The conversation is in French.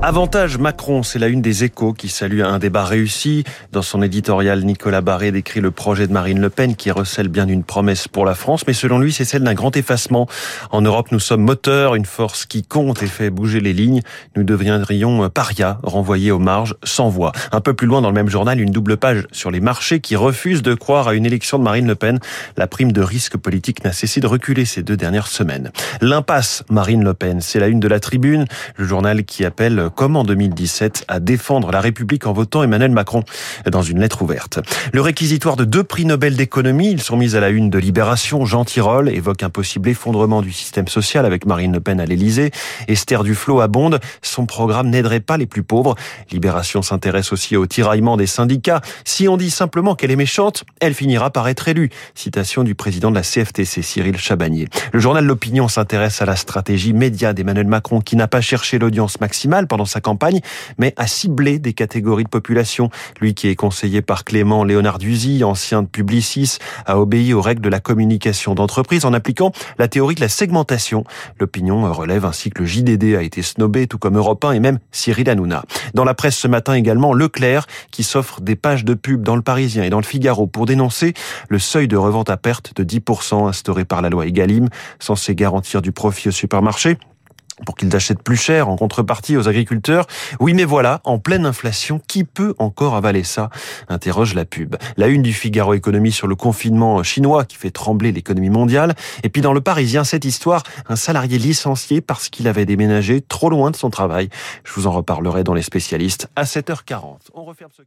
Avantage Macron, c'est la une des échos qui salue un débat réussi. Dans son éditorial, Nicolas Barré décrit le projet de Marine Le Pen qui recèle bien d'une promesse pour la France, mais selon lui, c'est celle d'un grand effacement. En Europe, nous sommes moteurs, une force qui compte et fait bouger les lignes. Nous deviendrions parias, renvoyés aux marges, sans voix. Un peu plus loin dans le même journal, une double page sur les marchés qui refusent de croire à une élection de Marine Le Pen. La prime de risque politique n'a cessé de reculer ces deux dernières semaines. L'impasse Marine Le Pen, c'est la une de la tribune, le journal qui appelle comme en 2017, à défendre la République en votant Emmanuel Macron dans une lettre ouverte. Le réquisitoire de deux prix Nobel d'économie, ils sont mis à la une de Libération. Jean Tirole évoque un possible effondrement du système social avec Marine Le Pen à l'Élysée. Esther Duflo abonde, son programme n'aiderait pas les plus pauvres. Libération s'intéresse aussi au tiraillement des syndicats. Si on dit simplement qu'elle est méchante, elle finira par être élue. Citation du président de la CFTC, Cyril Chabagnier. Le journal L'Opinion s'intéresse à la stratégie média d'Emmanuel Macron qui n'a pas cherché l'audience maximale pendant sa campagne, mais a ciblé des catégories de population. Lui qui est conseillé par Clément Léonard Duzy, ancien de Publicis, a obéi aux règles de la communication d'entreprise en appliquant la théorie de la segmentation. L'opinion relève ainsi que le JDD a été snobé, tout comme Europe 1 et même Cyril Hanouna. Dans la presse ce matin également, Leclerc qui s'offre des pages de pub dans le Parisien et dans le Figaro pour dénoncer le seuil de revente à perte de 10% instauré par la loi Egalim, censé garantir du profit au supermarché pour qu'ils achètent plus cher en contrepartie aux agriculteurs. Oui, mais voilà, en pleine inflation, qui peut encore avaler ça? Interroge la pub. La une du Figaro Économie sur le confinement chinois qui fait trembler l'économie mondiale. Et puis dans le Parisien, cette histoire, un salarié licencié parce qu'il avait déménagé trop loin de son travail. Je vous en reparlerai dans les spécialistes à 7h40. On referme ce...